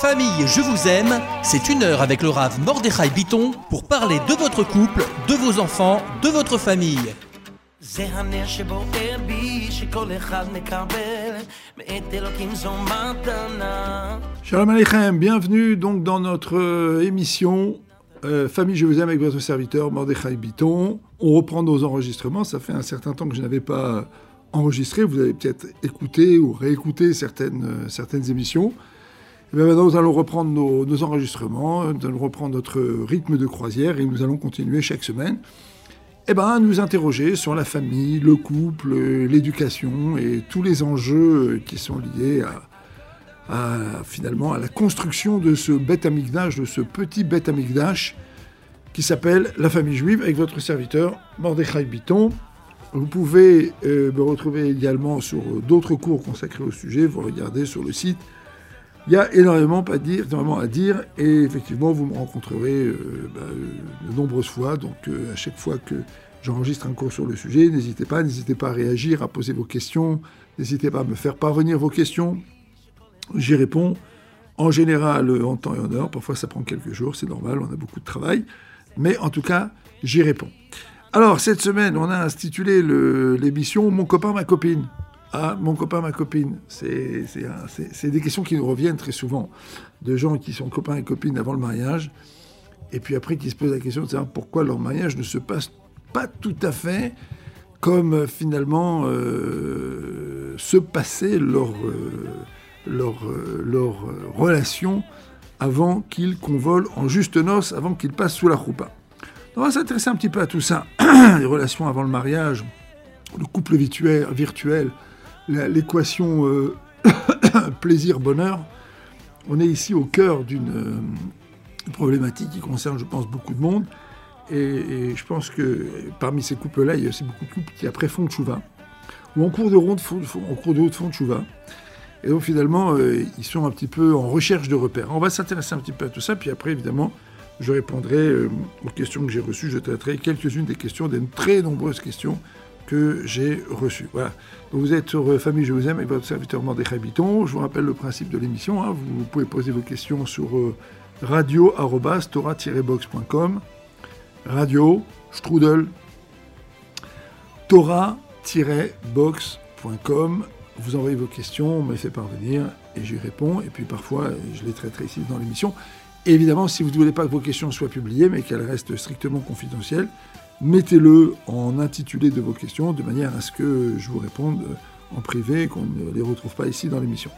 Famille, je vous aime, c'est une heure avec le Rav Mordechai Biton pour parler de votre couple, de vos enfants, de votre famille. זה הנר שבוער בי, שכל אחד מקבל, מאת אלוקים זו מתנה. Shalom Aleichem, bienvenue donc dans notre euh, émission euh, Famille Je vous aime avec votre serviteur Mordechai Biton. On reprend nos enregistrements, ça fait un certain temps que je n'avais pas enregistré, vous avez peut-être écouté ou réécouté certaines, euh, certaines émissions. Bien maintenant nous allons reprendre nos, enregistrements, nous allons reprendre notre rythme de croisière et nous allons continuer chaque semaine eh ben, nous interroger sur la famille, le couple, l'éducation et tous les enjeux qui sont liés à, à, finalement à la construction de ce bête amigdash, de ce petit bête amigdash qui s'appelle la famille juive avec votre serviteur Mordechai Biton. Vous pouvez euh, me retrouver également sur d'autres cours consacrés au sujet. Vous regardez sur le site. Il y a énormément à dire, et effectivement vous me rencontrerez euh, bah, de nombreuses fois. Donc euh, à chaque fois que j'enregistre un cours sur le sujet, n'hésitez pas, n'hésitez pas à réagir, à poser vos questions, n'hésitez pas à me faire parvenir vos questions. J'y réponds en général en temps et en heure. Parfois ça prend quelques jours, c'est normal, on a beaucoup de travail. Mais en tout cas, j'y réponds. Alors cette semaine, on a intitulé l'émission Mon copain, ma copine. Ah, mon copain, ma copine. C'est des questions qui nous reviennent très souvent, de gens qui sont copains et copines avant le mariage, et puis après qui se posent la question de savoir pourquoi leur mariage ne se passe pas tout à fait comme euh, finalement euh, se passait leur, euh, relation avant qu'ils convolent en juste noces, avant qu'ils passent sous la roupa. On va s'intéresser un petit peu à tout ça, les relations avant le mariage, le couple virtuel l'équation euh, plaisir-bonheur. On est ici au cœur d'une euh, problématique qui concerne, je pense, beaucoup de monde. Et, je pense que parmi ces couples-là, il y a aussi beaucoup de couples qui après font chouva, ou en cours de ronde, route font chouva. Et donc finalement, euh, ils sont un petit peu en recherche de repères. On va s'intéresser un petit peu à tout ça, puis après, évidemment, je répondrai aux questions que j'ai reçues. Je traiterai quelques-unes des questions, des très nombreuses questions que j'ai reçues. Voilà. Vous êtes sur Famille Je vous aime avec votre serviteur Mordechai Biton. Je vous rappelle le principe de l'émission. Hein. Vous pouvez poser vos questions sur euh, radio-tora-box.com radio strudel tora-box.com vous envoyez vos questions, on me les fait parvenir et j'y réponds. Et puis parfois, je les traiterai ici dans l'émission. Évidemment, si vous ne voulez pas que vos questions soient publiées, mais qu'elles restent strictement confidentielles, mettez-le en intitulé de vos questions de manière à ce que je vous réponde en privé et qu'on ne les retrouve pas ici dans l'émission.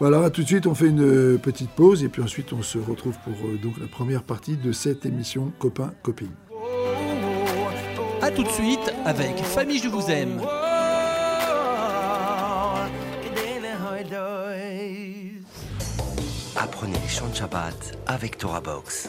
Voilà, tout de suite, on fait une petite pause et puis ensuite on se retrouve pour euh, donc la première partie de cette émission Copain Copine. A tout de suite avec Famille Je vous aime. Apprenez les chants de Shabbat avec Torah Box.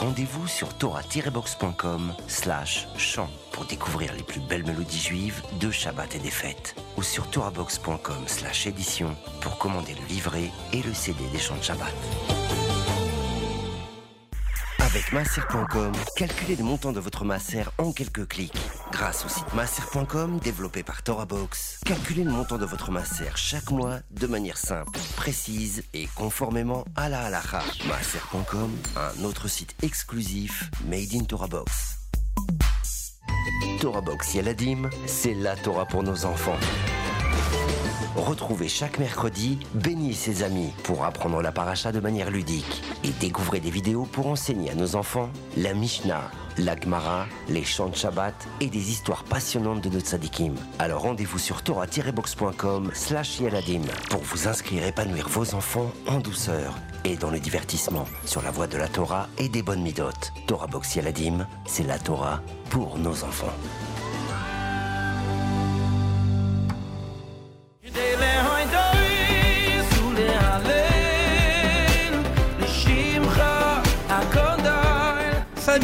Rendez-vous sur torah-box.com slash chant pour découvrir les plus belles mélodies juives de Shabbat et des fêtes. Ou sur torahbox.com slash édition pour commander le livret et le CD des chants de Shabbat. Avec masser.com, calculez le montant de votre masser en quelques clics. Grâce au site masser.com développé par TorahBox, calculez le montant de votre masser chaque mois de manière simple, précise et conformément à la halakha. Masser.com, un autre site exclusif made in TorahBox. TorahBox Yaladim, c'est la Torah pour nos enfants. Retrouvez chaque mercredi Béni et ses amis pour apprendre la paracha de manière ludique et découvrez des vidéos pour enseigner à nos enfants la Mishnah, la Gemara, les chants de Shabbat et des histoires passionnantes de nos tzadikim. Alors rendez-vous sur torah-box.com slash yaladim pour vous inscrire et épanouir vos enfants en douceur et dans le divertissement sur la voie de la Torah et des bonnes midotes. Torah Box Yaladim, c'est la Torah pour nos enfants.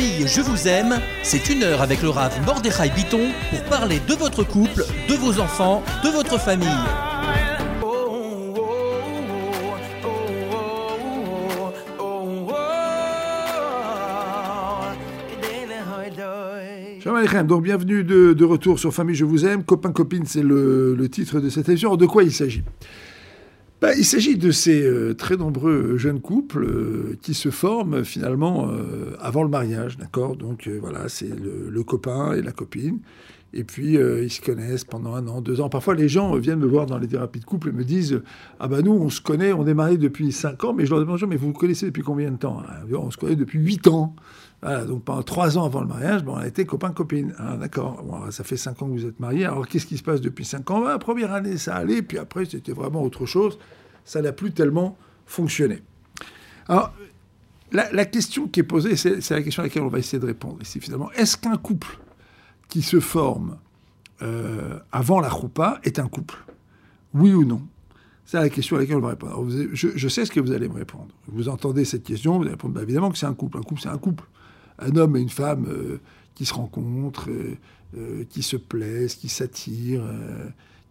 famille Je vous aime, c'est une heure avec le Rav Mordechai Biton pour parler de votre couple, de vos enfants, de votre famille. donc bienvenue de, retour sur Famille Je vous aime. Copain, copine, c'est le titre de cette émission. De quoi il s'agit? Ben, Il s'agit de ces euh, très nombreux jeunes couples euh, qui se forment finalement euh, avant le mariage, d'accord? Donc, euh, voilà, c'est le, le copain et la copine. Et puis, euh, ils se connaissent pendant un an, deux ans. Parfois, les gens euh, viennent me voir dans les thérapies de couple et me disent Ah ben nous, on se connaît, on est mariés depuis cinq ans. Mais je leur demande Mais vous vous connaissez depuis combien de temps Ah, On se connaît depuis huit ans. Voilà, donc pendant trois ans avant le mariage, bon, on a été copain-copine. Ah, D'accord, bon, ça fait cinq ans que vous êtes mariés. Alors qu'est-ce qui se passe depuis cinq ans? Ben, La première année, ça allait. Puis après, c'était vraiment autre chose. Ça n'a plus tellement fonctionné. Alors, la, question qui est posée, c'est la question à laquelle on va essayer de répondre ici finalement. Est-ce qu'un couple qui se forme euh, avant la choupa est un couple? Oui ou non? C'est la question à laquelle on va répondre. Je, sais ce que vous allez me répondre. Vous entendez cette question, vous allez répondre bah, évidemment que c'est un couple. Un couple, c'est un couple. Un homme et une femme euh, qui se rencontrent, euh, euh, qui se plaisent, qui s'attirent,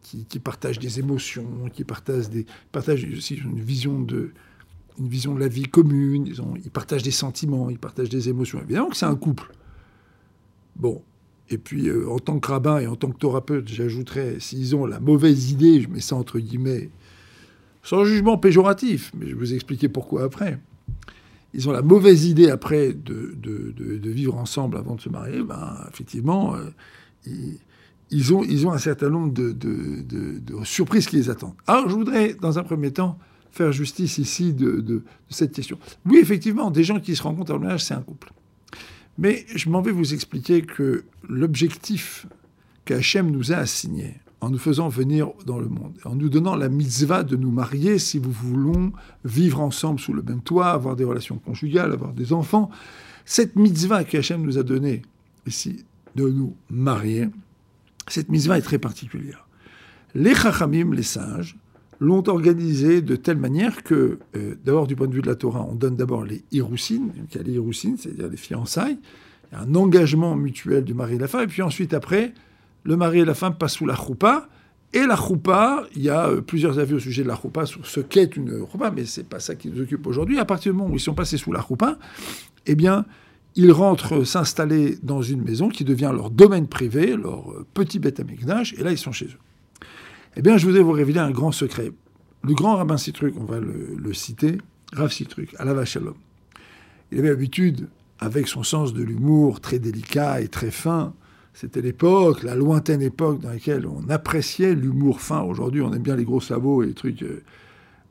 qui, partagent des émotions, qui partagent, des, partagent aussi une vision de, une vision de la vie commune, ils, ils partagent des sentiments, ils partagent des émotions. Évidemment que c'est un couple. Bon. Et puis, en tant que rabbin et en tant que thérapeute, j'ajouterais, s'ils ont la mauvaise idée, je mets ça entre guillemets, sans jugement péjoratif, mais je vais vous expliquer pourquoi après. Ils ont la mauvaise idée après de, de- de- vivre ensemble avant de se marier, ben, effectivement, euh, ils, ont, ils ont un certain nombre de, surprises qui les attendent. Alors, je voudrais, dans un premier temps, faire justice ici de, cette question. Oui, effectivement, des gens qui se rencontrent le mariage, c'est un couple. Mais je m'en vais vous expliquer que l'objectif qu'Hachem nous a assigné, en nous faisant venir dans le monde, en nous donnant la mitzvah de nous marier si vous voulons vivre ensemble sous le même toit, avoir des relations conjugales, avoir des enfants, cette mitzvah qu'Hachem nous a donnée ici, de nous marier, cette mitzvah est très particulière. Les chachamim, les sages, l'ont organisée de telle manière que, euh, d'abord du point de vue de la Torah, on donne d'abord les hiroussines, les c'est-à-dire les fiançailles, un engagement mutuel du mari et de la femme, et puis ensuite après, le mari et la femme passent sous la choupa, et la choupa, il y a euh, plusieurs avis au sujet de la choupa, sur ce qu'est une choupa, mais c'est pas ça qui nous occupe aujourd'hui. À partir du moment où ils sont passés sous la choupa, eh bien, ils rentrent s'installer dans une maison qui devient leur domaine privé, leur euh, petit bête et là, ils sont chez eux. Eh bien, je voudrais vous révéler un grand secret. Le grand rabbin Citruc, on va le, citer, Rav Citruc, à Shalom. Il avait l'habitude, avec son sens de l'humour très délicat et très fin, c'était l'époque, la lointaine époque dans laquelle on appréciait l'humour fin. Aujourd'hui, on aime bien les gros sabots et les trucs euh,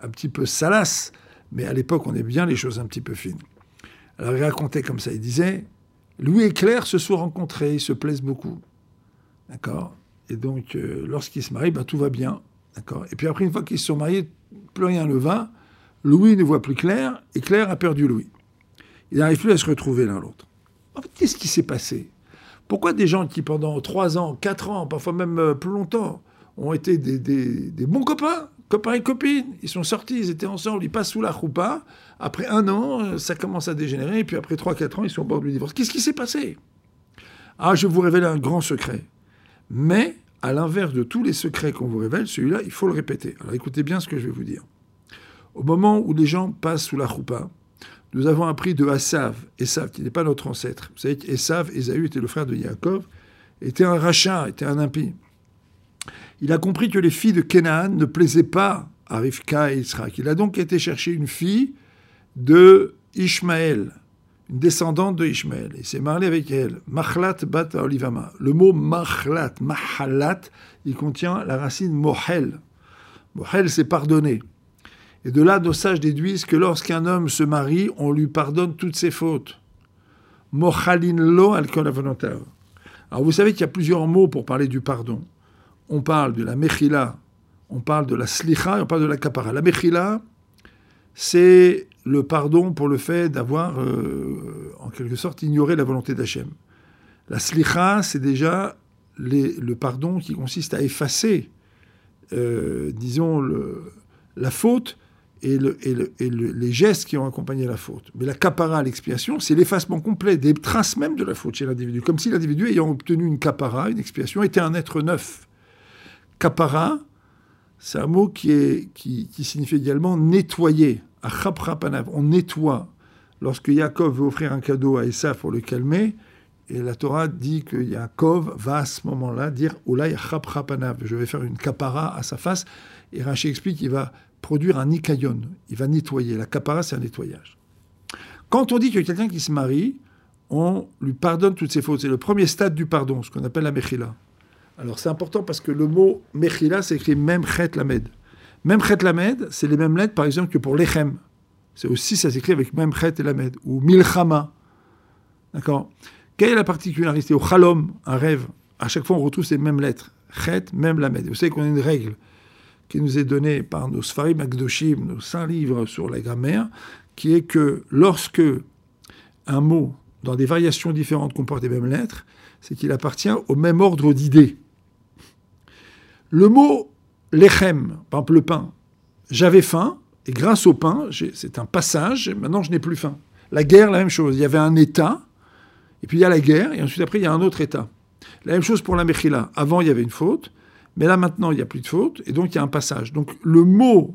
un petit peu salaces, mais à l'époque, on aime bien les choses un petit peu fines. Alors, il racontait comme ça, il disait Louis et Claire se sont rencontrés, ils se plaisent beaucoup. D'accord? Et donc, euh, lorsqu'ils se marient, ben, tout va bien. D'accord? Et puis après, une fois qu'ils se sont mariés, plus rien ne va. Louis ne voit plus Claire, et Claire a perdu Louis. Ils n'arrivent plus à se retrouver l'un l'autre. En fait, qu'est-ce qui s'est passé? Pourquoi des gens qui, pendant trois ans, quatre ans, parfois même euh, plus longtemps, ont été des, bons copains, copains et copines, ils sont sortis, ils étaient ensemble, ils passent sous la roupa. Après un an, euh, ça commence à dégénérer, et puis après trois, quatre ans, ils sont au bord du divorce. Qu'est-ce qui s'est passé? Ah, je vous révèle un grand secret. Mais, à l'inverse de tous les secrets qu'on vous révèle, celui-là, il faut le répéter. Alors écoutez bien ce que je vais vous dire. Au moment où les gens passent sous la choupa, nous avons appris de Assav, Esav, qui n'est pas notre ancêtre. Vous savez qu'Esav, Ésaü, était le frère de Yaakov, était un rachat, était un impie. Il a compris que les filles de Canaan ne plaisaient pas à Rivka et Israël. Il a donc été chercher une fille de Ishmaël, une descendante de Ishmaël. Il s'est marié avec elle. Machlat bat Olivama. Le mot machlat, mahalat, il contient la racine mohel. Mohel, c'est pardonner. Et de là, nos sages déduisent que lorsqu'un homme se marie, on lui pardonne toutes ses fautes. Mochalin lo al. Alors vous savez qu'il y a plusieurs mots pour parler du pardon. On parle de la mechila, on parle de la slicha et on parle de la kapara. La mechila, c'est le pardon pour le fait d'avoir, euh, en quelque sorte, ignoré la volonté d'Hachem. La slicha, c'est déjà le pardon qui consiste à effacer, euh, disons, la faute et, le- et le- et le- les gestes qui ont accompagné la faute. Mais la kapara, l'expiation, c'est l'effacement complet des traces même de la faute chez l'individu. Comme si l'individu, ayant obtenu une kapara, une expiation, était un être neuf. Kapara, c'est un mot qui, signifie également nettoyer. On nettoie. Lorsque Yaakov veut offrir un cadeau à Esav pour le calmer, Et la Torah dit que Yaakov va à ce moment-là dire chap je vais faire une kapara à sa face. Et Rashi explique qu'il va produire un nikayon, il va nettoyer. La kapara, c'est un nettoyage. Quand on dit que quelqu'un qui se marie, on lui pardonne toutes ses fautes. C'est le premier stade du pardon, ce qu'on appelle la mechila. Alors c'est important parce que le mot mechila s'écrit même chet lamed. Même chet lamed, c'est les mêmes lettres par exemple que pour lechem. C'est aussi, ça s'écrit avec même chet et lamed. Ou milchama. D'accord? Quelle est la particularité? Au chalom, un rêve, à chaque fois on retrouve ces mêmes lettres. Chet, même lamed. Vous savez qu'on a une règle qui nous est donnée par nos Sfarim Akdoshim, nos saints livres sur la grammaire, qui est que lorsque un mot, dans des variations différentes, comporte les mêmes lettres, c'est qu'il appartient au même ordre d'idées. Le mot lechem, par exemple le pain, j'avais faim, et grâce au pain, c'est un passage, maintenant je n'ai plus faim. La guerre, la même chose. Il y avait un État, et puis il y a la guerre, et ensuite après il y a un autre État. La même chose pour la Mechila. Avant il y avait une faute, mais là maintenant il n'y a plus de faute, et donc il y a un passage. Donc le mot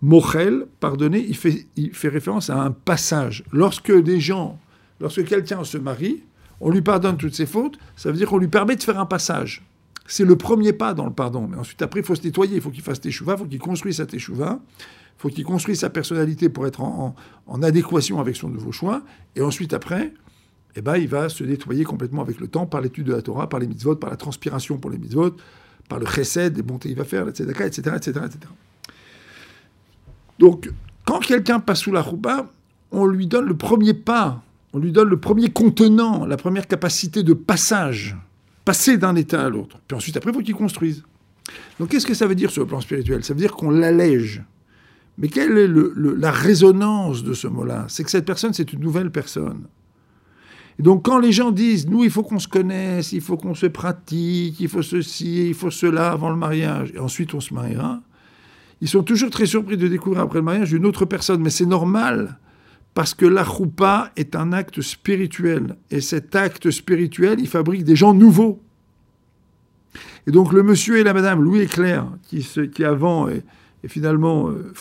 Mochel, pardonner, il fait, référence à un passage. Lorsque des gens, lorsque quelqu'un se marie, on lui pardonne toutes ses fautes, ça veut dire qu'on lui permet de faire un passage. C'est le premier pas dans le pardon. Mais ensuite, après, il faut se nettoyer, il faut qu'il fasse teshuva, il faut qu'il construise sa teshuva, il faut qu'il construise sa personnalité pour être en, adéquation avec son nouveau choix. Et ensuite, après, eh ben, il va se nettoyer complètement avec le temps par l'étude de la Torah, par les mitzvot, par la transpiration pour les mitzvot, par le chesed, des bontés qu'il va faire, etc., etc., etc., etc. Donc, quand quelqu'un passe sous la roupa, on lui donne le premier pas, on lui donne le premier contenant, la première capacité de passage, passer d'un état à l'autre. Puis ensuite, après, il faut qu'il construise. Donc, qu'est-ce que ça veut dire sur le plan spirituel? Ça veut dire qu'on l'allège. Mais quelle est la résonance de ce mot-là? C'est que cette personne, c'est une nouvelle personne. Et donc, quand les gens disent, nous, il faut qu'on se connaisse, il faut qu'on se pratique, il faut ceci, il faut cela avant le mariage, et ensuite on se mariera, ils sont toujours très surpris de découvrir après le mariage une autre personne, mais c'est normal, parce que la choupa est un acte spirituel, et cet acte spirituel, il fabrique des gens nouveaux. Et donc le monsieur et la madame Louis et Claire, qui, qui avant et, finalement euh,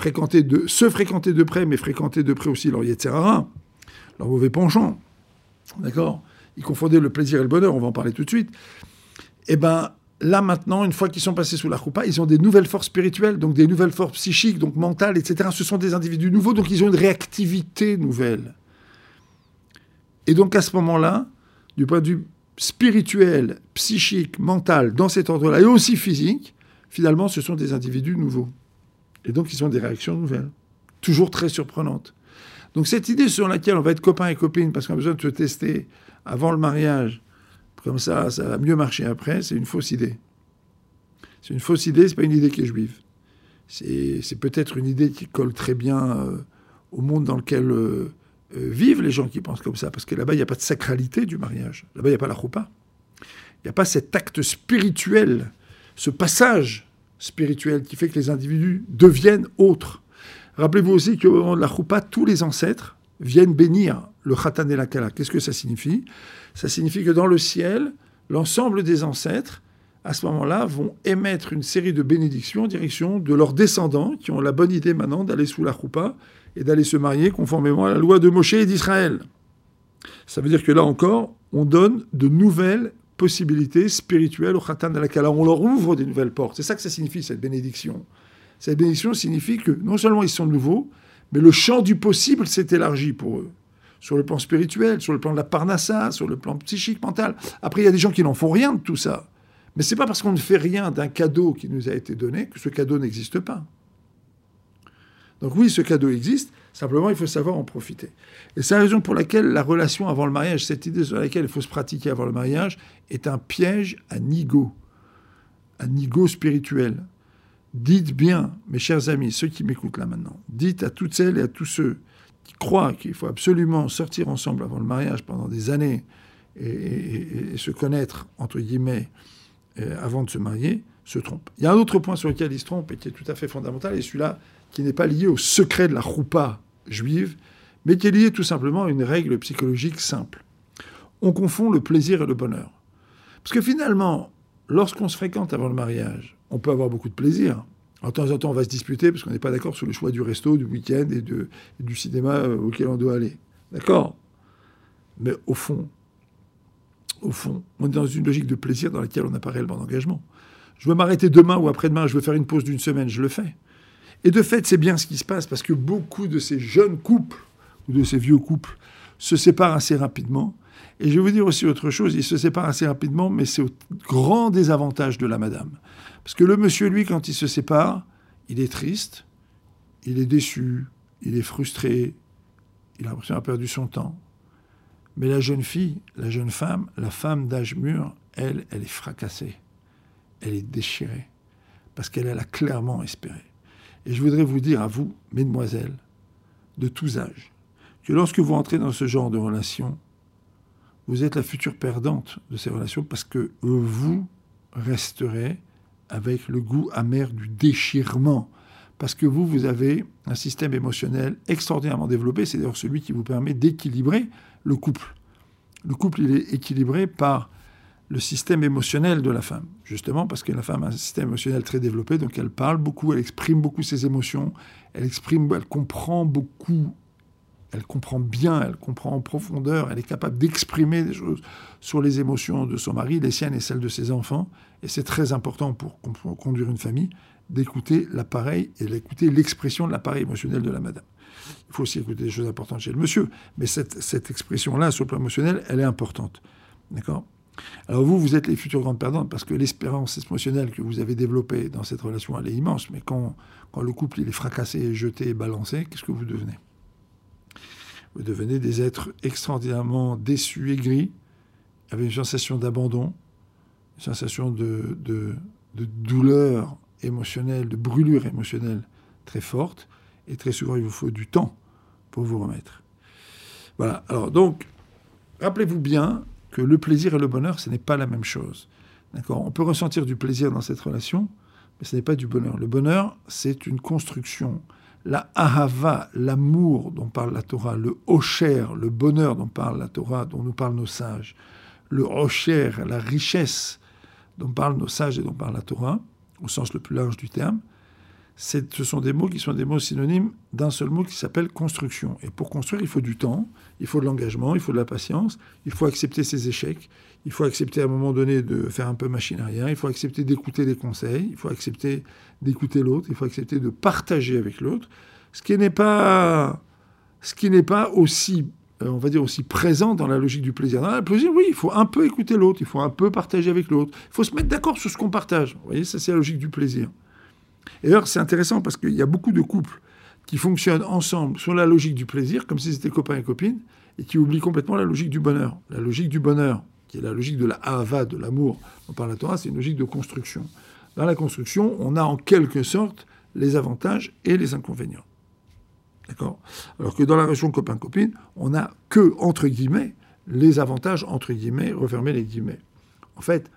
de, se fréquentaient de près, mais fréquentaient de près aussi leur Yetzerara, leur mauvais penchant, d'accord? Ils confondaient le plaisir et le bonheur, on va en parler tout de suite. Eh ben, là maintenant, une fois qu'ils sont passés sous la roupa, ils ont des nouvelles forces spirituelles, donc des nouvelles forces psychiques, donc mentales, etc. Ce sont des individus nouveaux, donc ils ont une réactivité nouvelle. Et donc à ce moment-là, du point de vue spirituel, psychique, mental, dans cet ordre-là, et aussi physique, finalement, ce sont des individus nouveaux. Et donc ils ont des réactions nouvelles, toujours très surprenantes. Donc cette idée sur laquelle on va être copains et copines parce qu'on a besoin de se tester avant le mariage, comme ça, ça va mieux marcher après, c'est une fausse idée. C'est une fausse idée, c'est pas une idée qui est juive. C'est peut-être une idée qui colle très bien euh, au monde dans lequel euh, euh, vivent les gens qui pensent comme ça, parce que là-bas, il n'y a pas de sacralité du mariage. Là-bas, il n'y a pas la choupa. Il n'y a pas cet acte spirituel, ce passage spirituel qui fait que les individus deviennent autres. Rappelez-vous aussi qu'au moment de la choupa, tous les ancêtres viennent bénir le khatan et la kala. Qu'est-ce que ça signifie? Ça signifie que dans le ciel, l'ensemble des ancêtres, à ce moment-là, vont émettre une série de bénédictions en direction de leurs descendants qui ont la bonne idée maintenant d'aller sous la choupa et d'aller se marier conformément à la loi de Moshe et d'Israël. Ça veut dire que là encore, on donne de nouvelles possibilités spirituelles au khatan et la kala. On leur ouvre des nouvelles portes. C'est ça que ça signifie, cette bénédiction. Cette bénédiction signifie que non seulement ils sont nouveaux, mais le champ du possible s'est élargi pour eux. Sur le plan spirituel, sur le plan de la parnassa, sur le plan psychique, mental. Après, il y a des gens qui n'en font rien de tout ça. Mais c'est pas parce qu'on ne fait rien d'un cadeau qui nous a été donné que ce cadeau n'existe pas. Donc oui, ce cadeau existe, simplement il faut savoir en profiter. Et c'est la raison pour laquelle la relation avant le mariage, cette idée sur laquelle il faut se pratiquer avant le mariage, est un piège à nigo, un nigo spirituel. Dites bien, mes chers amis, ceux qui m'écoutent là maintenant, dites à toutes celles et à tous ceux qui croient qu'il faut absolument sortir ensemble avant le mariage pendant des années et, se connaître, entre guillemets, euh, avant de se marier, se trompent. Il y a un autre point sur lequel ils se trompent et qui est tout à fait fondamental, et celui-là qui n'est pas lié au secret de la roupa juive, mais qui est lié tout simplement à une règle psychologique simple. On confond le plaisir et le bonheur. Parce que finalement, lorsqu'on se fréquente avant le mariage, on peut avoir beaucoup de plaisir. En temps en temps, on va se disputer parce qu'on n'est pas d'accord sur le choix du resto, du week-end et, du cinéma euh, auquel on doit aller. D'accord? Mais au fond, au fond. On est dans une logique de plaisir dans laquelle on n'a pas réellement d'engagement. Je veux m'arrêter demain ou après-demain, je veux faire une pause d'une semaine, je le fais. Et de fait, c'est bien ce qui se passe parce que beaucoup de ces jeunes couples ou de ces vieux couples se séparent assez rapidement. Et je vais vous dire aussi autre chose, ils se séparent assez rapidement, mais c'est au grand désavantage de la madame. Parce que le monsieur, lui, quand il se sépare, il est triste, il est déçu, il est frustré, il a l'impression d'avoir perdu son temps. Mais la jeune fille, la jeune femme, la femme d'âge mûr, elle, elle est fracassée. Elle est déchirée. Parce qu'elle, elle a clairement espéré. Et je voudrais vous dire à vous, mesdemoiselles, de tous âges, que lorsque vous entrez dans ce genre de relation, vous êtes la future perdante de ces relations parce que vous resterez avec le goût amer du déchirement. Parce que vous, vous avez un système émotionnel extraordinairement développé. C'est d'ailleurs celui qui vous permet d'équilibrer le couple. Le couple, il est équilibré par le système émotionnel de la femme, justement parce que la femme a un système émotionnel très développé, donc elle parle beaucoup, elle exprime beaucoup ses émotions, elle exprime, elle comprend beaucoup, elle comprend bien, elle comprend en profondeur, elle est capable d'exprimer des choses sur les émotions de son mari, les siennes et celles de ses enfants, et c'est très important pour conduire une famille d'écouter l'appareil et d'écouter l'expression de l'appareil émotionnel de la madame. Il faut aussi écouter des choses importantes chez le monsieur, mais cette, expression-là, sur le plan émotionnel, elle est importante. D'accord? Alors vous, vous êtes les futures grandes perdantes parce que l'espérance émotionnelle que vous avez développée dans cette relation, elle est immense. Mais quand, quand le couple est fracassé, jeté et balancé, qu'est-ce que vous devenez? Vous devenez des êtres extraordinairement déçus, aigris, avec une sensation d'abandon, une sensation de, de, douleur émotionnelle, de brûlure émotionnelle très forte. Et très souvent, il vous faut du temps pour vous remettre. Voilà. Alors donc, rappelez-vous bien que le plaisir et le bonheur, ce n'est pas la même chose. D'accord? On peut ressentir du plaisir dans cette relation, mais ce n'est pas du bonheur. Le bonheur, c'est une construction. La ahava, l'amour dont parle la Torah, le osher, le bonheur dont parle la Torah, dont nous parlent nos sages, le osher, la richesse dont parlent nos sages et dont parle la Torah, au sens le plus large du terme, ce sont des mots qui sont des mots synonymes d'un seul mot qui s'appelle construction. Et pour construire, il faut du temps, il faut de l'engagement, il faut de la patience, il faut accepter ses échecs, il faut accepter à un moment donné de faire un peu machine arrière, il faut accepter d'écouter les conseils, il faut accepter d'écouter l'autre, il faut accepter de partager avec l'autre, ce qui n'est pas, ce qui n'est pas aussi, euh, on va dire aussi présent dans la logique du plaisir. Dans le plaisir, oui, il faut un peu écouter l'autre, il faut un peu partager avec l'autre, il faut se mettre d'accord sur ce qu'on partage. Vous voyez, ça c'est la logique du plaisir. Et alors, c'est intéressant parce qu'il y a beaucoup de couples qui fonctionnent ensemble sur la logique du plaisir, comme si c'était copains et copines, et qui oublient complètement la logique du bonheur. La logique du bonheur, qui est la logique de la hava, de l'amour dont parle la Torah, c'est une logique de construction. Dans la construction, on a en quelque sorte les avantages et les inconvénients. D'accord? Alors que dans la relation copain-copine, on n'a que, entre guillemets, les avantages, entre guillemets, refermer les guillemets. En fait,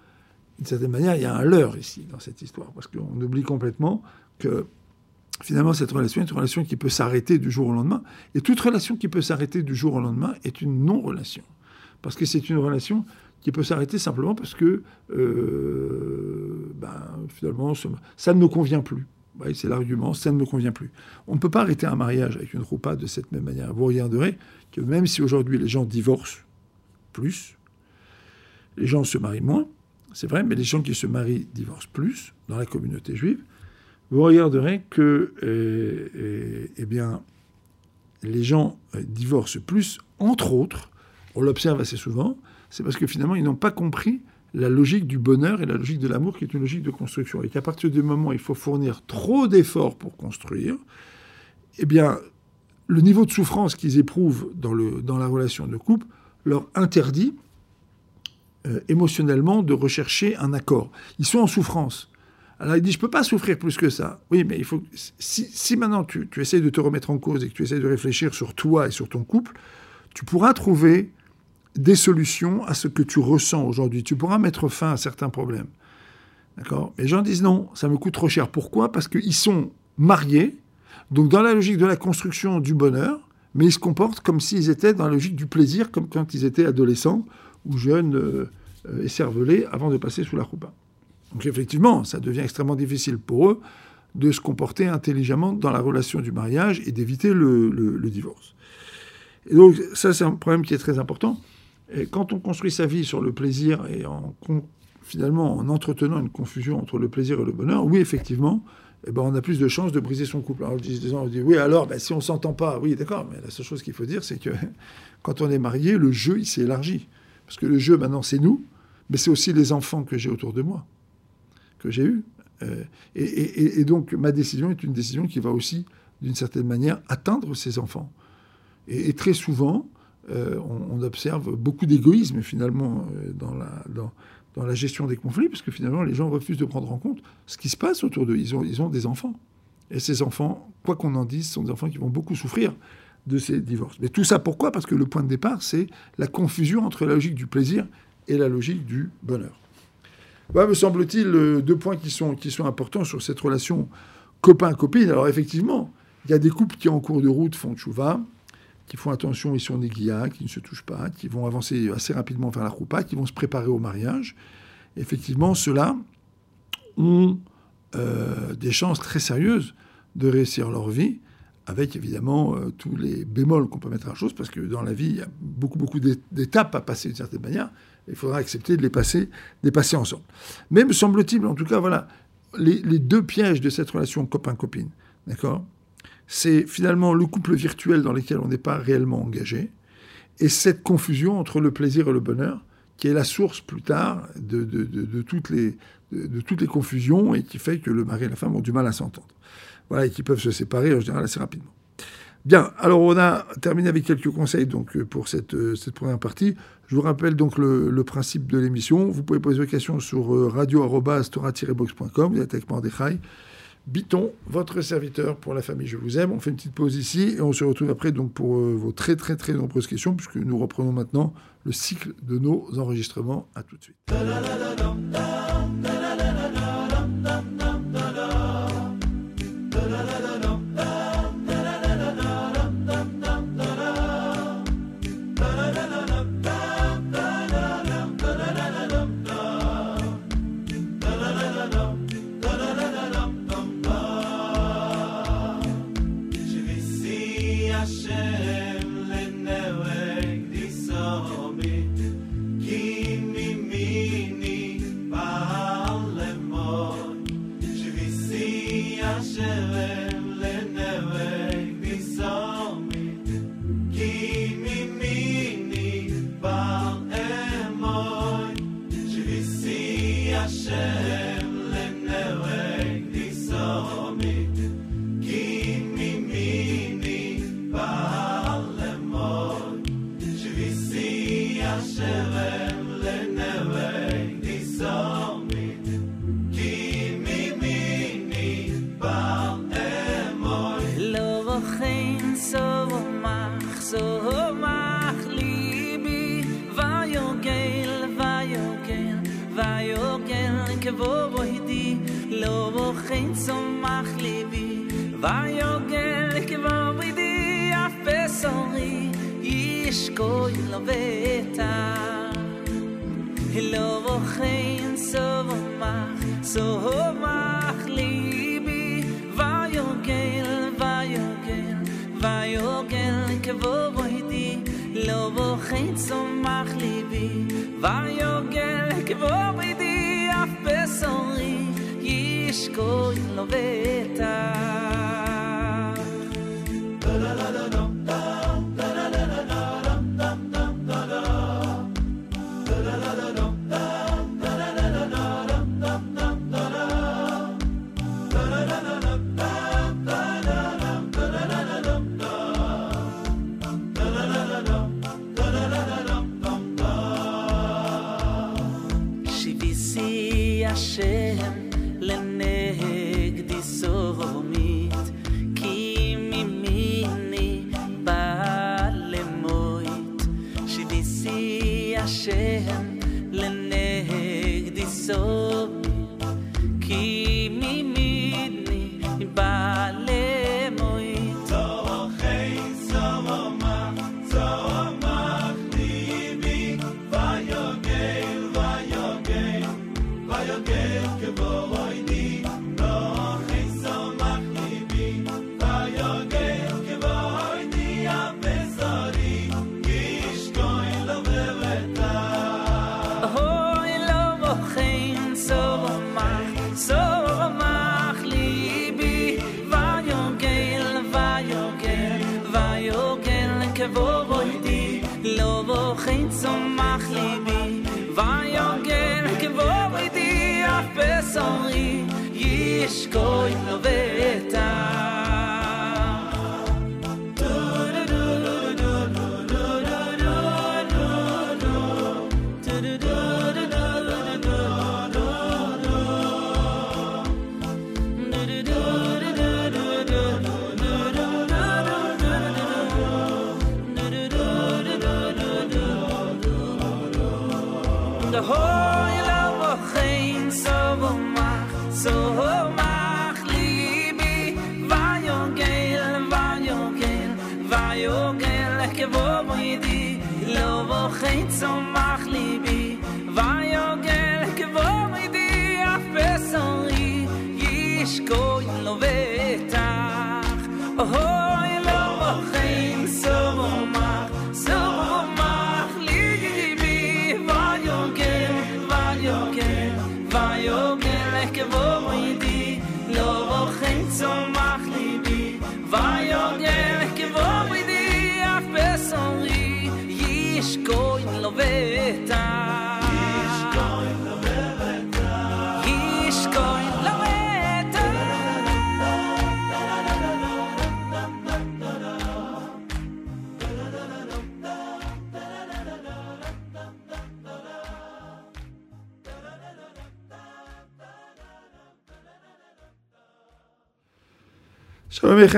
d'une certaine manière, il y a un leurre ici dans cette histoire, parce qu'on oublie complètement que finalement, cette relation est une relation qui peut s'arrêter du jour au lendemain. Et toute relation qui peut s'arrêter du jour au lendemain est une non-relation. Parce que c'est une relation qui peut s'arrêter simplement parce que euh, ben, finalement, ça ne me convient plus. c'est l'argument, ça ne me convient plus. On ne peut pas arrêter un mariage avec une roupa de cette même manière. Vous regarderez que même si aujourd'hui les gens divorcent plus, les gens se marient moins, c'est vrai, mais les gens qui se marient divorcent plus dans la communauté juive. Vous regarderez que euh, euh, eh bien, les gens euh, divorcent plus, entre autres, on l'observe assez souvent, c'est parce que finalement, ils n'ont pas compris la logique du bonheur et la logique de l'amour qui est une logique de construction. Et qu'à partir du moment où il faut fournir trop d'efforts pour construire, eh bien, le niveau de souffrance qu'ils éprouvent dans, le, dans la relation de couple leur interdit euh, émotionnellement de rechercher un accord. Ils sont en souffrance. Alors il dit, je ne peux pas souffrir plus que ça. Oui, mais il faut. Si, maintenant tu, tu essaies de te remettre en cause et que tu essaies de réfléchir sur toi et sur ton couple, tu pourras trouver des solutions à ce que tu ressens aujourd'hui. Tu pourras mettre fin à certains problèmes. D'accord? Mais les gens disent non, ça me coûte trop cher. Pourquoi? Parce qu'ils sont mariés, donc dans la logique de la construction du bonheur, mais ils se comportent comme s'ils étaient dans la logique du plaisir, comme quand ils étaient adolescents ou jeunes euh, euh, écervelés avant de passer sous la roupa. Donc effectivement, ça devient extrêmement difficile pour eux de se comporter intelligemment dans la relation du mariage et d'éviter le, divorce. Et donc ça, c'est un problème qui est très important. Et quand on construit sa vie sur le plaisir et en, finalement en entretenant une confusion entre le plaisir et le bonheur, oui, effectivement, eh ben, on a plus de chances de briser son couple. Alors, des gens disent, oui, alors, ben, si on s'entend pas, oui, d'accord, mais la seule chose qu'il faut dire, c'est que quand on est marié, le jeu, il s'est élargi. Parce que le jeu, maintenant, c'est nous, mais c'est aussi les enfants que j'ai autour de moi, que j'ai eus. Euh, et, donc, ma décision est une décision qui va aussi, d'une certaine manière, atteindre ces enfants. Et, très souvent, euh, on, observe beaucoup d'égoïsme, finalement, euh, dans la, gestion des conflits, parce que finalement, les gens refusent de prendre en compte ce qui se passe autour d'eux. Ils ont des enfants. Et ces enfants, quoi qu'on en dise, sont des enfants qui vont beaucoup souffrir de ces divorces. Mais tout ça, pourquoi? Parce que le point de départ, c'est la confusion entre la logique du plaisir et la logique du bonheur. Voilà, me semble-t-il, euh, deux points qui sont, qui sont importants sur cette relation copain-copine. Alors effectivement, il y a des couples qui, en cours de route, font chouva, qui font attention, ils sont néguia, qui ne se touchent pas, qui vont avancer assez rapidement vers la roupa, qui vont se préparer au mariage. Effectivement, ceux-là ont euh, des chances très sérieuses de réussir leur vie, avec évidemment euh, tous les bémols qu'on peut mettre à la chose, parce que dans la vie, il y a beaucoup, beaucoup d'étapes à passer d'une certaine manière. Il faudra accepter de les passer, de passer ensemble. Mais me semble-t-il, en tout cas, voilà, les, les deux pièges de cette relation copain-copine, d'accord c'est finalement le couple virtuel dans lequel on n'est pas réellement engagé, et cette confusion entre le plaisir et le bonheur, qui est la source plus tard les, de, toutes les confusions et qui fait que le mari et la femme ont du mal à s'entendre. Voilà, et qui peuvent se séparer en général assez rapidement. Bien, alors on a terminé avec quelques conseils donc pour cette, cette première partie. Je vous rappelle donc le, principe de l'émission. Vous pouvez poser vos questions sur euh, radio-box.com. Vous êtes avec Mordechai. Biton, votre serviteur pour la famille Je vous aime. On fait une petite pause ici et on se retrouve après donc pour euh, vos très très très nombreuses questions puisque nous reprenons maintenant le cycle de nos enregistrements. À tout de suite.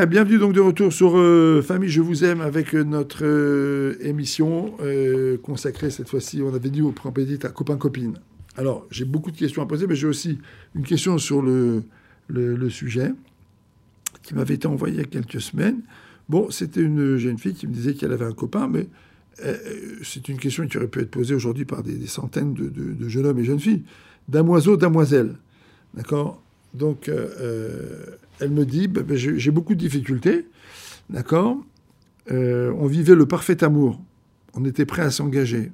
Bienvenue donc de retour sur euh, Famille Je vous aime avec euh, notre euh, émission consacrée cette fois-ci, on avait dit au petit à copain-copine. Alors, j'ai beaucoup de questions à poser, mais j'ai aussi une question sur le, sujet qui m'avait été envoyée il y a quelques semaines. Bon, c'était une jeune fille qui me disait qu'elle avait un copain, mais c'est une question qui aurait pu être posée aujourd'hui par des, centaines de, jeunes hommes et jeunes filles. Damoiseau, damoiselle. D'accord? Donc, elle me dit, bah, bah, j'ai beaucoup de difficultés. D'accord? Euh, On vivait le parfait amour. On était prêt à s'engager.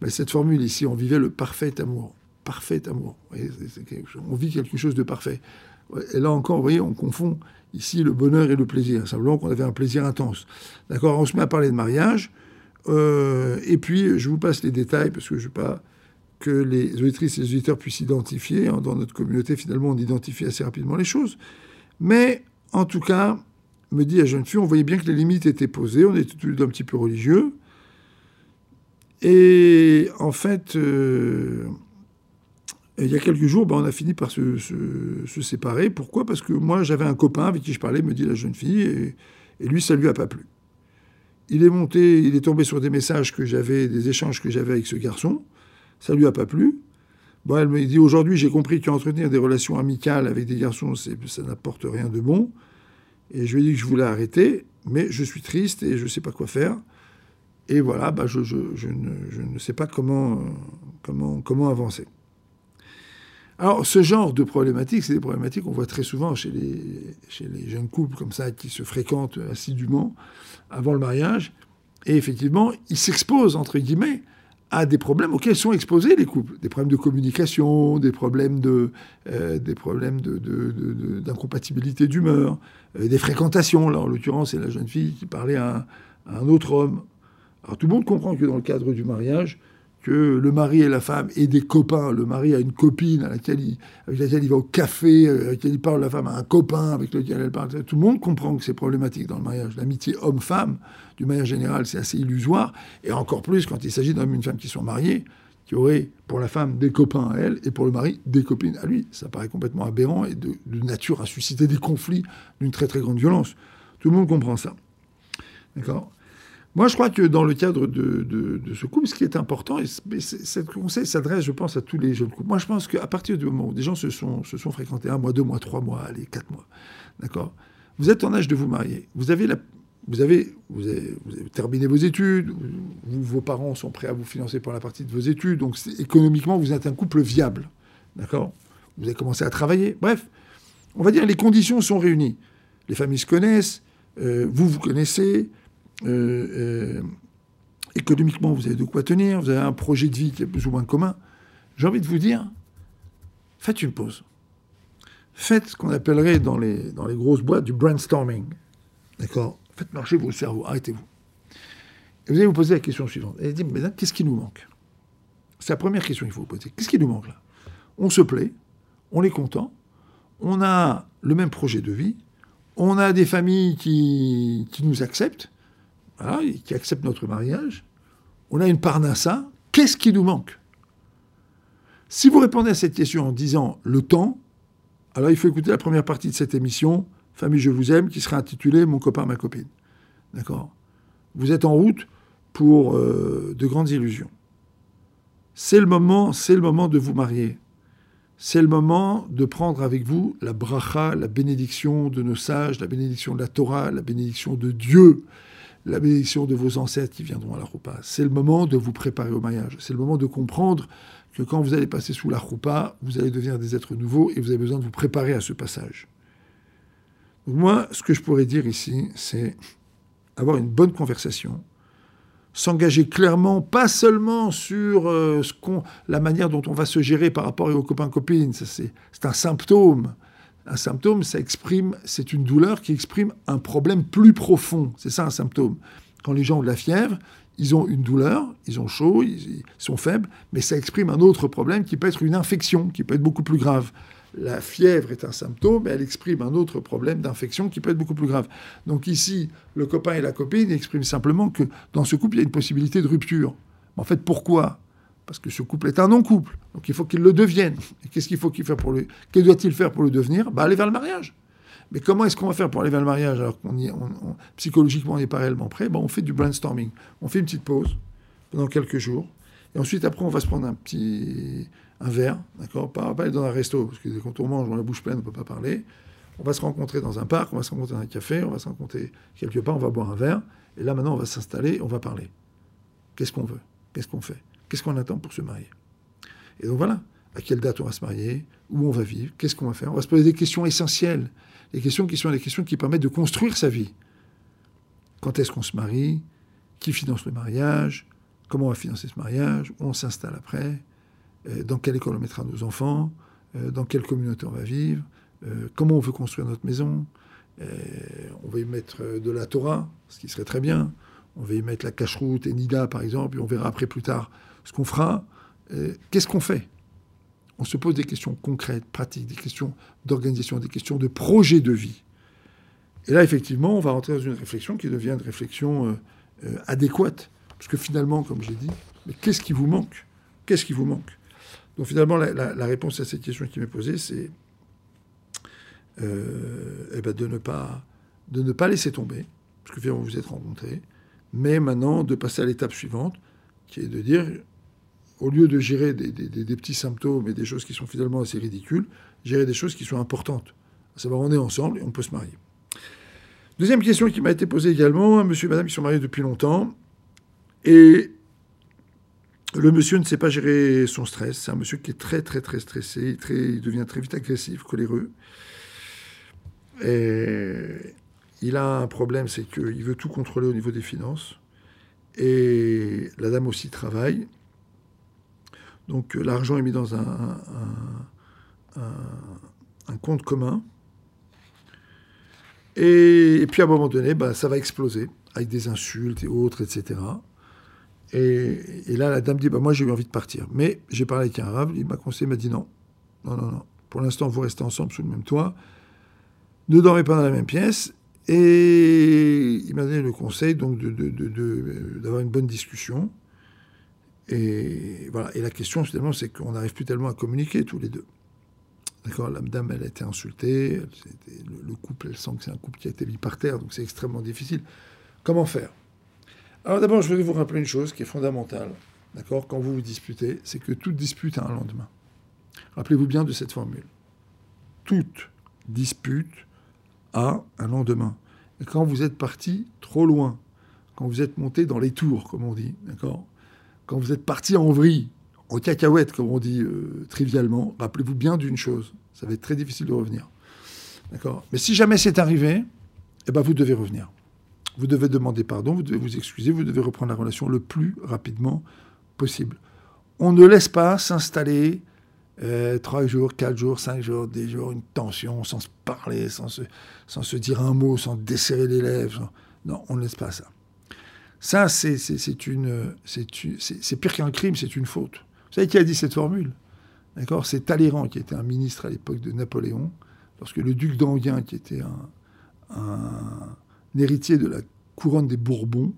Ben, cette formule ici, on vivait le parfait amour. Parfait amour. On vit quelque chose de parfait. Et là encore, vous voyez, on confond ici le bonheur et le plaisir. Simplement qu'on avait un plaisir intense. D'accord? On se met à parler de mariage. Euh, et puis, je vous passe les détails parce que je ne veux pas que les auditrices et les auditeurs puissent identifier. hein. Dans notre communauté, finalement, on identifie assez rapidement les choses. Mais, en tout cas, me dit la jeune fille, on voyait bien que les limites étaient posées. On était tous les deux un petit peu religieux. Et en fait, euh, il y a quelques jours, ben, on a fini par se, séparer. Pourquoi? Parce que moi, j'avais un copain avec qui je parlais, me dit la jeune fille, et, et lui, ça lui a pas plu. Il est monté, il est tombé sur des messages que j'avais, des échanges que j'avais avec ce garçon. Ça lui a pas plu. Bon, elle me dit aujourd'hui, j'ai compris qu'entretenir des relations amicales avec des garçons, ça n'apporte rien de bon. Et je lui ai dit que je voulais arrêter, mais je suis triste et je ne sais pas quoi faire. Et voilà, bah, je, ne, sais pas comment avancer. Alors, ce genre de problématiques, c'est des problématiques qu'on voit très souvent chez les, chez les jeunes couples comme ça qui se fréquentent assidûment avant le mariage. Et effectivement, ils s'exposent, entre guillemets, à des problèmes auxquels sont exposés les couples. Des problèmes de communication, des problèmes de, euh, des problèmes de- de- d'incompatibilité d'humeur, euh, des fréquentations. Là, en l'occurrence, c'est la jeune fille qui parlait à un, à un autre homme. Alors tout le monde comprend que dans le cadre du mariage, que le mari et la femme aient des copains. Le mari a une copine à laquelle il- avec laquelle il va au café, euh, avec laquelle il parle, la femme a un copain avec lequel elle parle. Tout le monde comprend que c'est problématique dans le mariage. L'amitié homme-femme, d'une manière générale, c'est assez illusoire. Et encore plus quand il s'agit d'un homme et une femme qui sont mariés, qui auraient pour la femme des copains à elle et pour le mari des copines à lui. Ça paraît complètement aberrant et de, de nature à susciter des conflits d'une très très grande violence. Tout le monde comprend ça. D'accord? Moi, je crois que dans le cadre de, de- ce couple, ce qui est important, et ce conseil s'adresse, je pense, à tous les jeunes couples. Moi, je pense qu'à partir du moment où des gens se sont, se sont fréquentés un mois, deux mois, trois mois, allez, quatre mois, d'accord? Vous êtes en âge de vous marier. Vous avez, la, vous avez, vous avez, terminé vos études, vos parents sont prêts à vous financer pour la partie de vos études, donc économiquement, vous êtes un couple viable, d'accord? Vous avez commencé à travailler. Bref, on va dire les conditions sont réunies. Les familles se connaissent, euh, vous vous connaissez, euh, euh, économiquement, vous avez de quoi tenir, vous avez un projet de vie qui est plus ou moins commun. J'ai envie de vous dire, faites une pause. Faites ce qu'on appellerait dans les, dans les grosses boîtes du brainstorming. D'accord? Faites marcher vos cerveaux, arrêtez-vous. Et vous allez vous poser la question suivante. Et dire, mais qu'est-ce qui nous manque? C'est la première question qu'il faut vous poser. Qu'est-ce qui nous manque là? On se plaît, on est content, on a le même projet de vie, on a des familles qui, qui nous acceptent, voilà, qui acceptent notre mariage, on a une parnassa, qu'est-ce qui nous manque? Si vous répondez à cette question en disant le temps, alors il faut écouter la première partie de cette émission, Famille, je vous aime, qui sera intitulée Mon copain, ma copine. D'accord? Vous êtes en route pour euh, de grandes illusions. C'est le moment, c'est le moment de vous marier. C'est le moment de prendre avec vous la bracha, la bénédiction de nos sages, la bénédiction de la Torah, la bénédiction de Dieu, la bénédiction de vos ancêtres qui viendront à la roupa. C'est le moment de vous préparer au mariage. C'est le moment de comprendre que quand vous allez passer sous la roupa, vous allez devenir des êtres nouveaux et vous avez besoin de vous préparer à ce passage. Moi, ce que je pourrais dire ici, c'est avoir une bonne conversation, s'engager clairement, pas seulement sur euh, la manière dont on va se gérer par rapport aux copains-copines, c'est un symptôme. Un symptôme, ça exprime, c'est une douleur qui exprime un problème plus profond. C'est ça un symptôme. Quand les gens ont de la fièvre, ils ont une douleur, ils ont chaud, ils sont faibles, mais ça exprime un autre problème qui peut être une infection, qui peut être beaucoup plus grave la fièvre est un symptôme, mais elle exprime un autre problème d'infection qui peut être beaucoup plus grave. Donc ici, le copain et la copine expriment simplement que dans ce couple, il y a une possibilité de rupture. en fait, pourquoi Parce que ce couple est un non-couple. Donc il faut qu'il le devienne. Et qu'est-ce qu'il faut qu'il fasse pour le... Qu'est-ce doit-il faire pour le devenir? Bah, Aller vers le mariage. Mais comment est-ce qu'on va faire pour aller vers le mariage alors qu'on y, psychologiquement on n'est pas réellement prêt? On fait du brainstorming. On fait une petite pause pendant quelques jours. Et ensuite, après, on va se prendre un petit un verre, d'accord? Pas, pas aller dans un resto, parce que quand on mange, on a la bouche pleine, on ne peut pas parler. On va se rencontrer dans un parc, on va se rencontrer dans un café, on va se rencontrer quelque part, on va boire un verre. Et là, maintenant, on va s'installer, on va parler. Qu'est-ce qu'on veut? Qu'est-ce qu'on fait? Qu'est-ce qu'on attend pour se marier? Et donc voilà, à quelle date on va se marier? Où on va vivre? Qu'est-ce qu'on va faire? On va se poser des questions essentielles. Des questions qui sont des questions qui permettent de construire sa vie. Quand est-ce qu'on se marie? Qui finance le mariage? Comment on va financer ce mariage? Où on s'installe après? Euh, dans quelle école on mettra nos enfants, euh, dans quelle communauté on va vivre, euh, comment on veut construire notre maison? on va y mettre de la Torah, ce qui serait très bien. On va y mettre la cacheroute et Nida, par exemple, et on verra après plus tard ce qu'on fera. Qu'est-ce qu'on fait? On se pose des questions concrètes, pratiques, des questions d'organisation, des questions de projet de vie. Et là, effectivement, on va rentrer dans une réflexion qui devient une réflexion adéquate. Parce que finalement, comme j'ai dit, mais qu'est-ce qui vous manque? Qu'est-ce qui vous manque? Donc finalement, la, réponse à cette question qui m'est posée, c'est euh, eh ben de, ne pas, de ne pas laisser tomber, parce que finalement vous vous êtes rencontrés, mais maintenant de passer à l'étape suivante, qui est de dire, au lieu de gérer des, petits symptômes et des choses qui sont finalement assez ridicules, gérer des choses qui sont importantes. À on est ensemble et on peut se marier. Deuxième question qui m'a été posée également, monsieur et madame qui sont mariés depuis longtemps, et le monsieur ne sait pas gérer son stress. C'est un monsieur qui est très, très, très stressé. Il devient très vite agressif, coléreux. Et il a un problème, c'est qu'il veut tout contrôler au niveau des finances. Et la dame aussi travaille. Donc l'argent est mis dans un, compte commun. Et, puis à un moment donné, bah, ça va exploser avec des insultes et autres, etc. Et, là, la dame dit bah, Moi, j'ai eu envie de partir. Mais j'ai parlé avec un rave, il m'a conseillé, il m'a dit Non, non, non, non. Pour l'instant, vous restez ensemble sous le même toit. Ne dormez pas dans la même pièce. Et il m'a donné le conseil donc d'avoir une bonne discussion. Et voilà. Et la question, finalement, c'est qu'on n'arrive plus tellement à communiquer tous les deux. D'accord? La dame, elle a été insultée. le couple, elle sent que c'est un couple qui a été mis par terre, donc c'est extrêmement difficile. Comment faire? Alors d'abord, je voudrais vous rappeler une chose qui est fondamentale, d'accord, quand vous vous disputez, c'est que toute dispute a un lendemain. Rappelez-vous bien de cette formule. Toute dispute a un lendemain. Et quand vous êtes parti trop loin, quand vous êtes monté dans les tours, comme on dit, d'accord? Quand vous êtes parti en vrille, en cacahuète, comme on dit euh, trivialement, rappelez-vous bien d'une chose, ça va être très difficile de revenir. D'accord? Mais si jamais c'est arrivé, eh ben vous devez revenir. Vous devez demander pardon, vous devez vous excuser, vous devez reprendre la relation le plus rapidement possible. On ne laisse pas s'installer euh, trois jours, quatre jours, cinq jours, des jours, une tension, sans se parler, sans se, sans se dire un mot, sans desserrer les lèvres. Non, on ne laisse pas ça. Ça, c'est pire qu'un crime, c'est une faute. Vous savez qui a dit cette formule? C'est Talleyrand, qui était un ministre à l'époque de Napoléon, lorsque le duc d'Enghien, qui était un, un héritier de la couronne des Bourbons,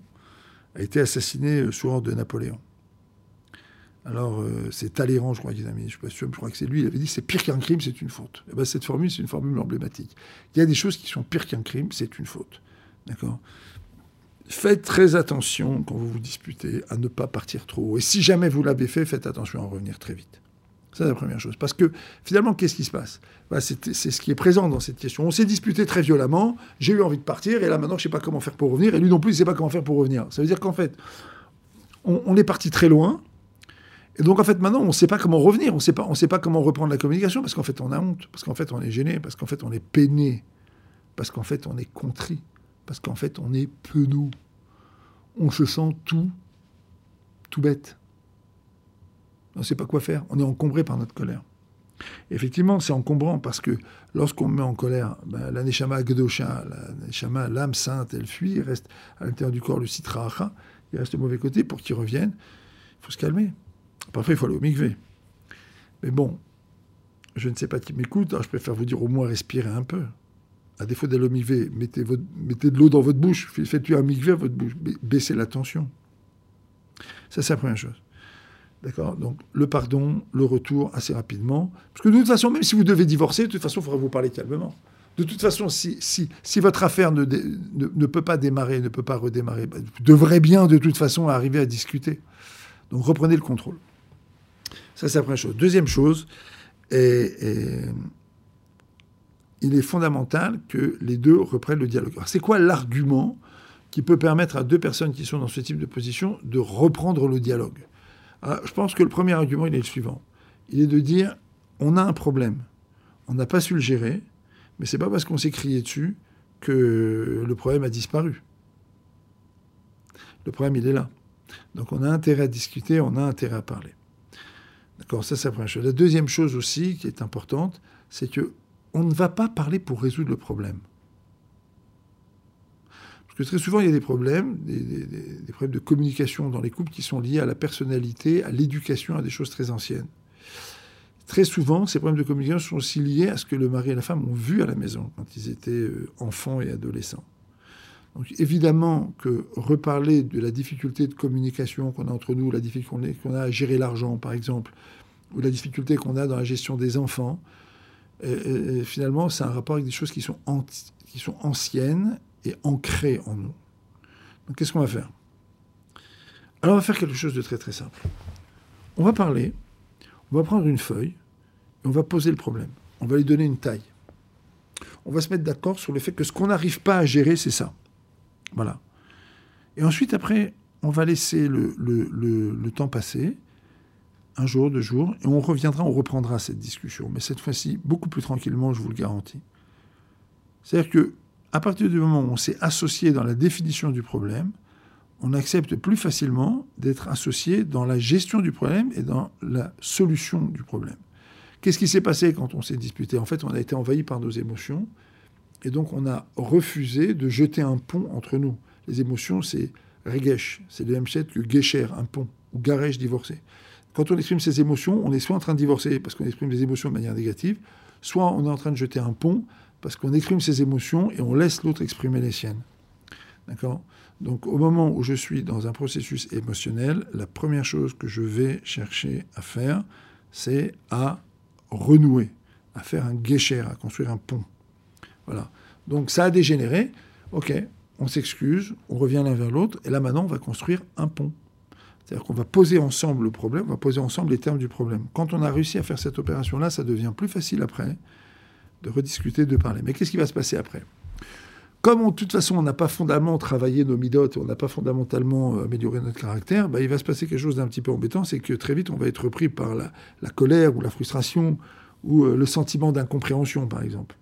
a été assassiné euh, sous ordre de Napoléon. Alors, euh, c'est Talleyrand, je crois qu'il a mis, je ne suis pas sûr, mais je crois que c'est lui, il avait dit c'est pire qu'un crime, c'est une faute. Et ben, cette formule, c'est une formule emblématique. Il y a des choses qui sont pires qu'un crime, c'est une faute. D'accord? Faites très attention quand vous vous disputez à ne pas partir trop haut. Et si jamais vous l'avez fait, faites attention à en revenir très vite. C'est la première chose. Parce que finalement, qu'est-ce qui se passe? Bah, C'est ce qui est présent dans cette question. On s'est disputé très violemment, j'ai eu envie de partir, et là maintenant, je ne sais pas comment faire pour revenir, et lui non plus, il ne sait pas comment faire pour revenir. Ça veut dire qu'en fait, on, on est parti très loin, et donc en fait, maintenant, on ne sait pas comment revenir, on ne sait pas comment reprendre la communication, parce qu'en fait, on a honte, parce qu'en fait, on est gêné, parce qu'en fait, on est peiné, parce qu'en fait, on est contrit, parce qu'en fait, on est penaud. On se sent tout, tout bête. On ne sait pas quoi faire. On est encombré par notre colère. Effectivement, c'est encombrant parce que lorsqu'on met en colère, ben, la Neshama Gdosha, la Neshama, l'âme sainte, elle fuit, il reste à l'intérieur du corps le Sitra Acha, il reste au mauvais côté pour qu'il revienne. Il faut se calmer. Parfois, il faut aller au mikvé. Mais bon, je ne sais pas qui m'écoute, alors je préfère vous dire au moins respirer un peu. À défaut mikvé, mettez, mettez de l'eau dans votre bouche, faites-lui un mikvé à votre bouche, ba- baissez la tension. Ça, c'est la première chose. D'accord? Donc, le pardon, le retour assez rapidement. Parce que de toute façon, même si vous devez divorcer, de toute façon, il faudra vous parler calmement. De toute façon, si, votre affaire ne, peut pas démarrer, ne peut pas redémarrer, bah, vous devrez bien, de toute façon, arriver à discuter. Donc, reprenez le contrôle. Ça, c'est la première chose. Deuxième chose, et, il est fondamental que les deux reprennent le dialogue. Alors, c'est quoi l'argument qui peut permettre à deux personnes qui sont dans ce type de position de reprendre le dialogue? Alors, Je pense que le premier argument, il est le suivant. Il est de dire, on a un problème, on n'a pas su le gérer, mais c'est pas parce qu'on s'est crié dessus que le problème a disparu. Le problème, il est là. Donc on a intérêt à discuter, on a intérêt à parler. D'accord, ça c'est la première chose. La deuxième chose aussi qui est importante, c'est que on ne va pas parler pour résoudre le problème. Parce que très souvent, il y a des problèmes, des, problèmes de communication dans les couples qui sont liés à la personnalité, à l'éducation, à des choses très anciennes. Très souvent, ces problèmes de communication sont aussi liés à ce que le mari et la femme ont vu à la maison quand ils étaient euh, enfants et adolescents. Donc évidemment que reparler de la difficulté de communication qu'on a entre nous, la difficulté qu'on a à gérer l'argent par exemple, ou la difficulté qu'on a dans la gestion des enfants, euh, finalement c'est un rapport avec des choses qui sont, qui sont anciennes et ancrées en nous. Donc qu'est-ce qu'on va faire? Alors on va faire quelque chose de très très simple. On va parler, on va prendre une feuille, et on va poser le problème. On va lui donner une taille. On va se mettre d'accord sur le fait que ce qu'on n'arrive pas à gérer, c'est ça. Voilà. Et ensuite, après, on va laisser le, le- le- le temps passer, un jour, deux jours, et on reviendra, on reprendra cette discussion. Mais cette fois-ci, beaucoup plus tranquillement, je vous le garantis. C'est-à-dire que, à partir du moment où on s'est associé dans la définition du problème, on accepte plus facilement d'être associé dans la gestion du problème et dans la solution du problème. Qu'est-ce qui s'est passé quand on s'est disputé? En fait, on a été envahi par nos émotions et donc on a refusé de jeter un pont entre nous. Les émotions, c'est regesh, c'est le même que gesher, un pont, ou garesh divorcé. Quand on exprime ses émotions, on est soit en train de divorcer parce qu'on exprime des émotions de manière négative, soit on est en train de jeter un pont parce qu'on exprime ses émotions et on laisse l'autre exprimer les siennes. D'accord? Donc au moment où je suis dans un processus émotionnel, la première chose que je vais chercher à faire, c'est à renouer, à faire un guécher, à construire un pont. Voilà. Donc ça a dégénéré. Ok, on s'excuse, on revient l'un vers l'autre, et là maintenant on va construire un pont. C'est-à-dire qu'on va poser ensemble le problème, on va poser ensemble les termes du problème. Quand on a réussi à faire cette opération-là, ça devient plus facile après de rediscuter, de parler. Mais qu'est-ce qui va se passer après? Comme de toute façon on n'a pas fondamentalement travaillé nos midotes, on n'a pas fondamentalement euh, amélioré notre caractère, bah, il va se passer quelque chose d'un petit peu embêtant, c'est que très vite on va être repris par la, la colère ou la frustration ou euh, le sentiment d'incompréhension par exemple.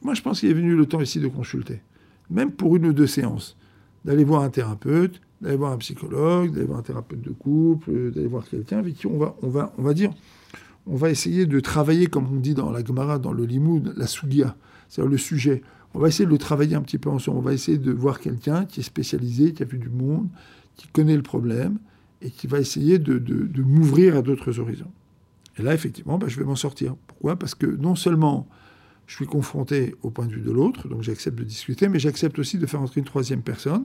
Moi je pense qu'il est venu le temps ici de consulter, même pour une ou deux séances, d'aller voir un thérapeute, d'aller voir un psychologue, d'aller voir un thérapeute de couple, euh, d'aller voir quelqu'un avec qui on va, on va, on va dire, on va essayer de travailler, comme on dit dans la Gemara, dans le Limoud, la Soudia, c'est-à-dire le sujet. On va essayer de le travailler un petit peu ensemble. On va essayer de voir quelqu'un qui est spécialisé, qui a vu du monde, qui connaît le problème et qui va essayer de, de, m'ouvrir à d'autres horizons. Et là, effectivement, bah, je vais m'en sortir. Pourquoi? Parce que non seulement je suis confronté au point de vue de l'autre, donc j'accepte de discuter, mais j'accepte aussi de faire entrer une troisième personne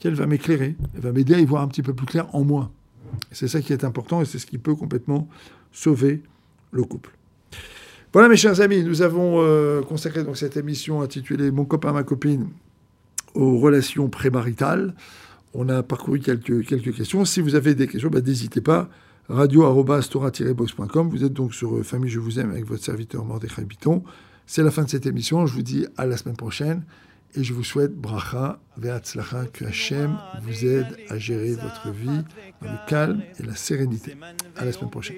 qui, elle, va m'éclairer, elle va m'aider à y voir un petit peu plus clair en moi. C'est ça qui est important et c'est ce qui peut complètement sauver le couple. Voilà mes chers amis, nous avons euh, consacré donc cette émission intitulée Mon copain, ma copine aux relations prémaritales. On a parcouru quelques, quelques questions. Si vous avez des questions, bah, n'hésitez pas. radio-box.com. Vous êtes donc sur euh, Famille Je vous aime avec votre serviteur Mordechai Biton. C'est la fin de cette émission. Je vous dis à la semaine prochaine Et je vous souhaite bracha ve'atzlacha, que Hachem vous aide à gérer votre vie dans le calme et la sérénité. À la semaine prochaine.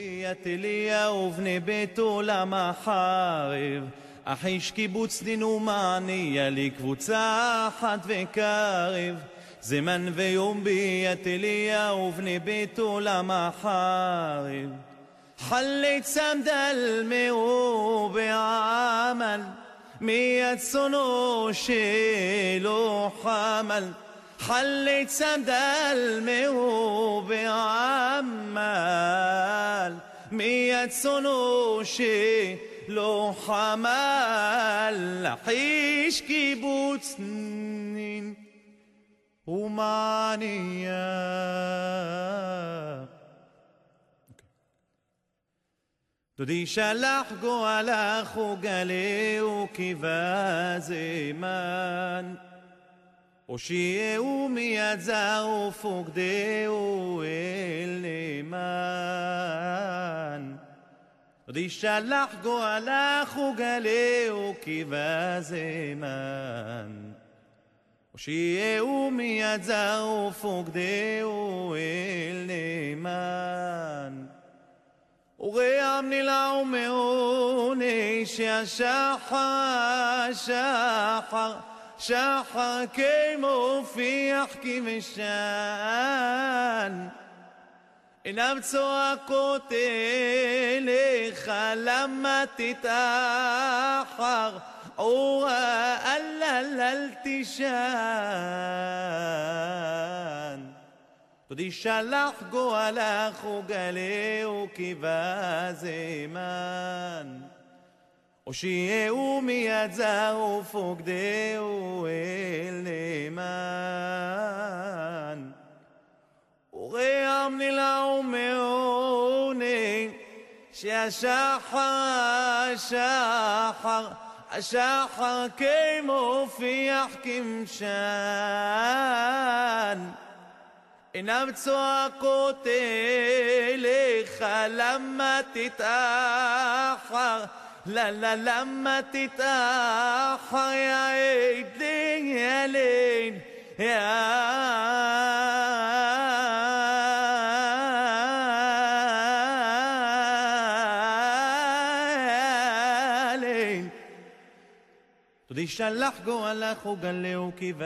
אחיש קיבוץ דין ומענייה לקבוצה אחת וקרב זמן ויום ביאת אליהו ובני ביתו למחרב חלי צמדל מאו בעמל مية شيلو حمل حليت سندل سدلمي بعمل مية سنو شيلو حمل حيش كيبوت سنين ومعنيات Tudi shalach goalach ugaleu kivaz iman. הושיעהו מידזר ופוקדהו אל נאמן. עוד ישלח גואלך וגלהו כבזמן. הושיעהו מידזר ופוקדהו אל נאמן. وغيرني لومي ونيش يا شاحة شاحة شاحة كيمو في أحكي مشان إن أمسوا قتلي لما تتأخر أورا ألا لالتشان תשלח גואלך וגלהו כבזמן. הושיעהו מיד זר ופוקדהו אל נאמן. ורעם נלעו מעוני שהשחר השחר השחר نفسها قتلخ لما تتاحى لا لا لما تتاحى يا عيدين يا لين يا تدي شلح جوا لخو قال له كيف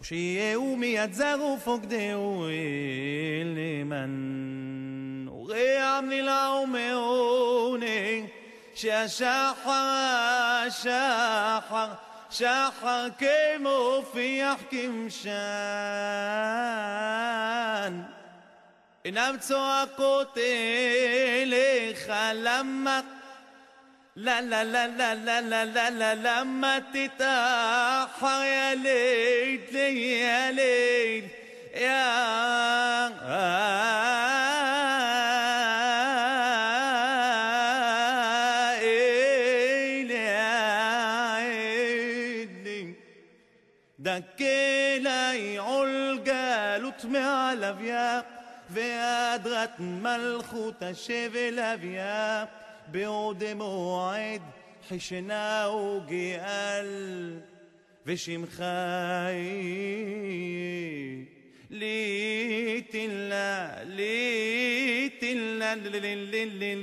ושיהיהו מיד זר זרו פוקדהו אלמן. ורעם לילה ומעונג, שהשחר, שחר, שחר כמופיח כמשן. אינם צועקות אליך למה لا لا لا لا لا لا لا لا لما تتاح يا ليل يا ليل. يا دكيلي شبل בעוד מועד חשנה וגאל ושמך לי תילה, לי תילה, לי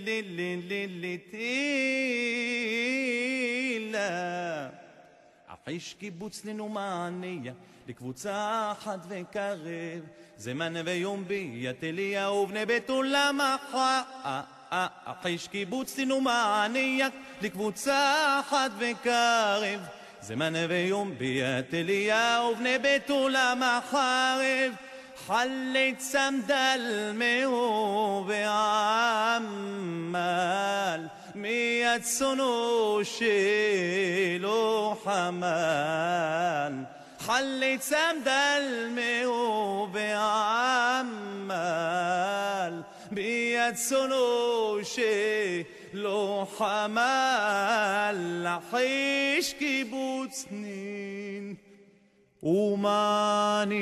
תילה. אך איש קיבוץ לנומניה, לקבוצה אחת וקרב, זמן ויום ביית אליהו ובני בית עולם אחר. אחיש קיבוצנו מעניק לקבוצה אחת וקרב זמן ויום ביאת אליהו בני בתולה מחרב حليت سندل مهو بعمال مية سنو شيلو حمال حليت سندل مهو بعمال ביד צונו שלא חמל לחיש קיבוץ נין ומניע.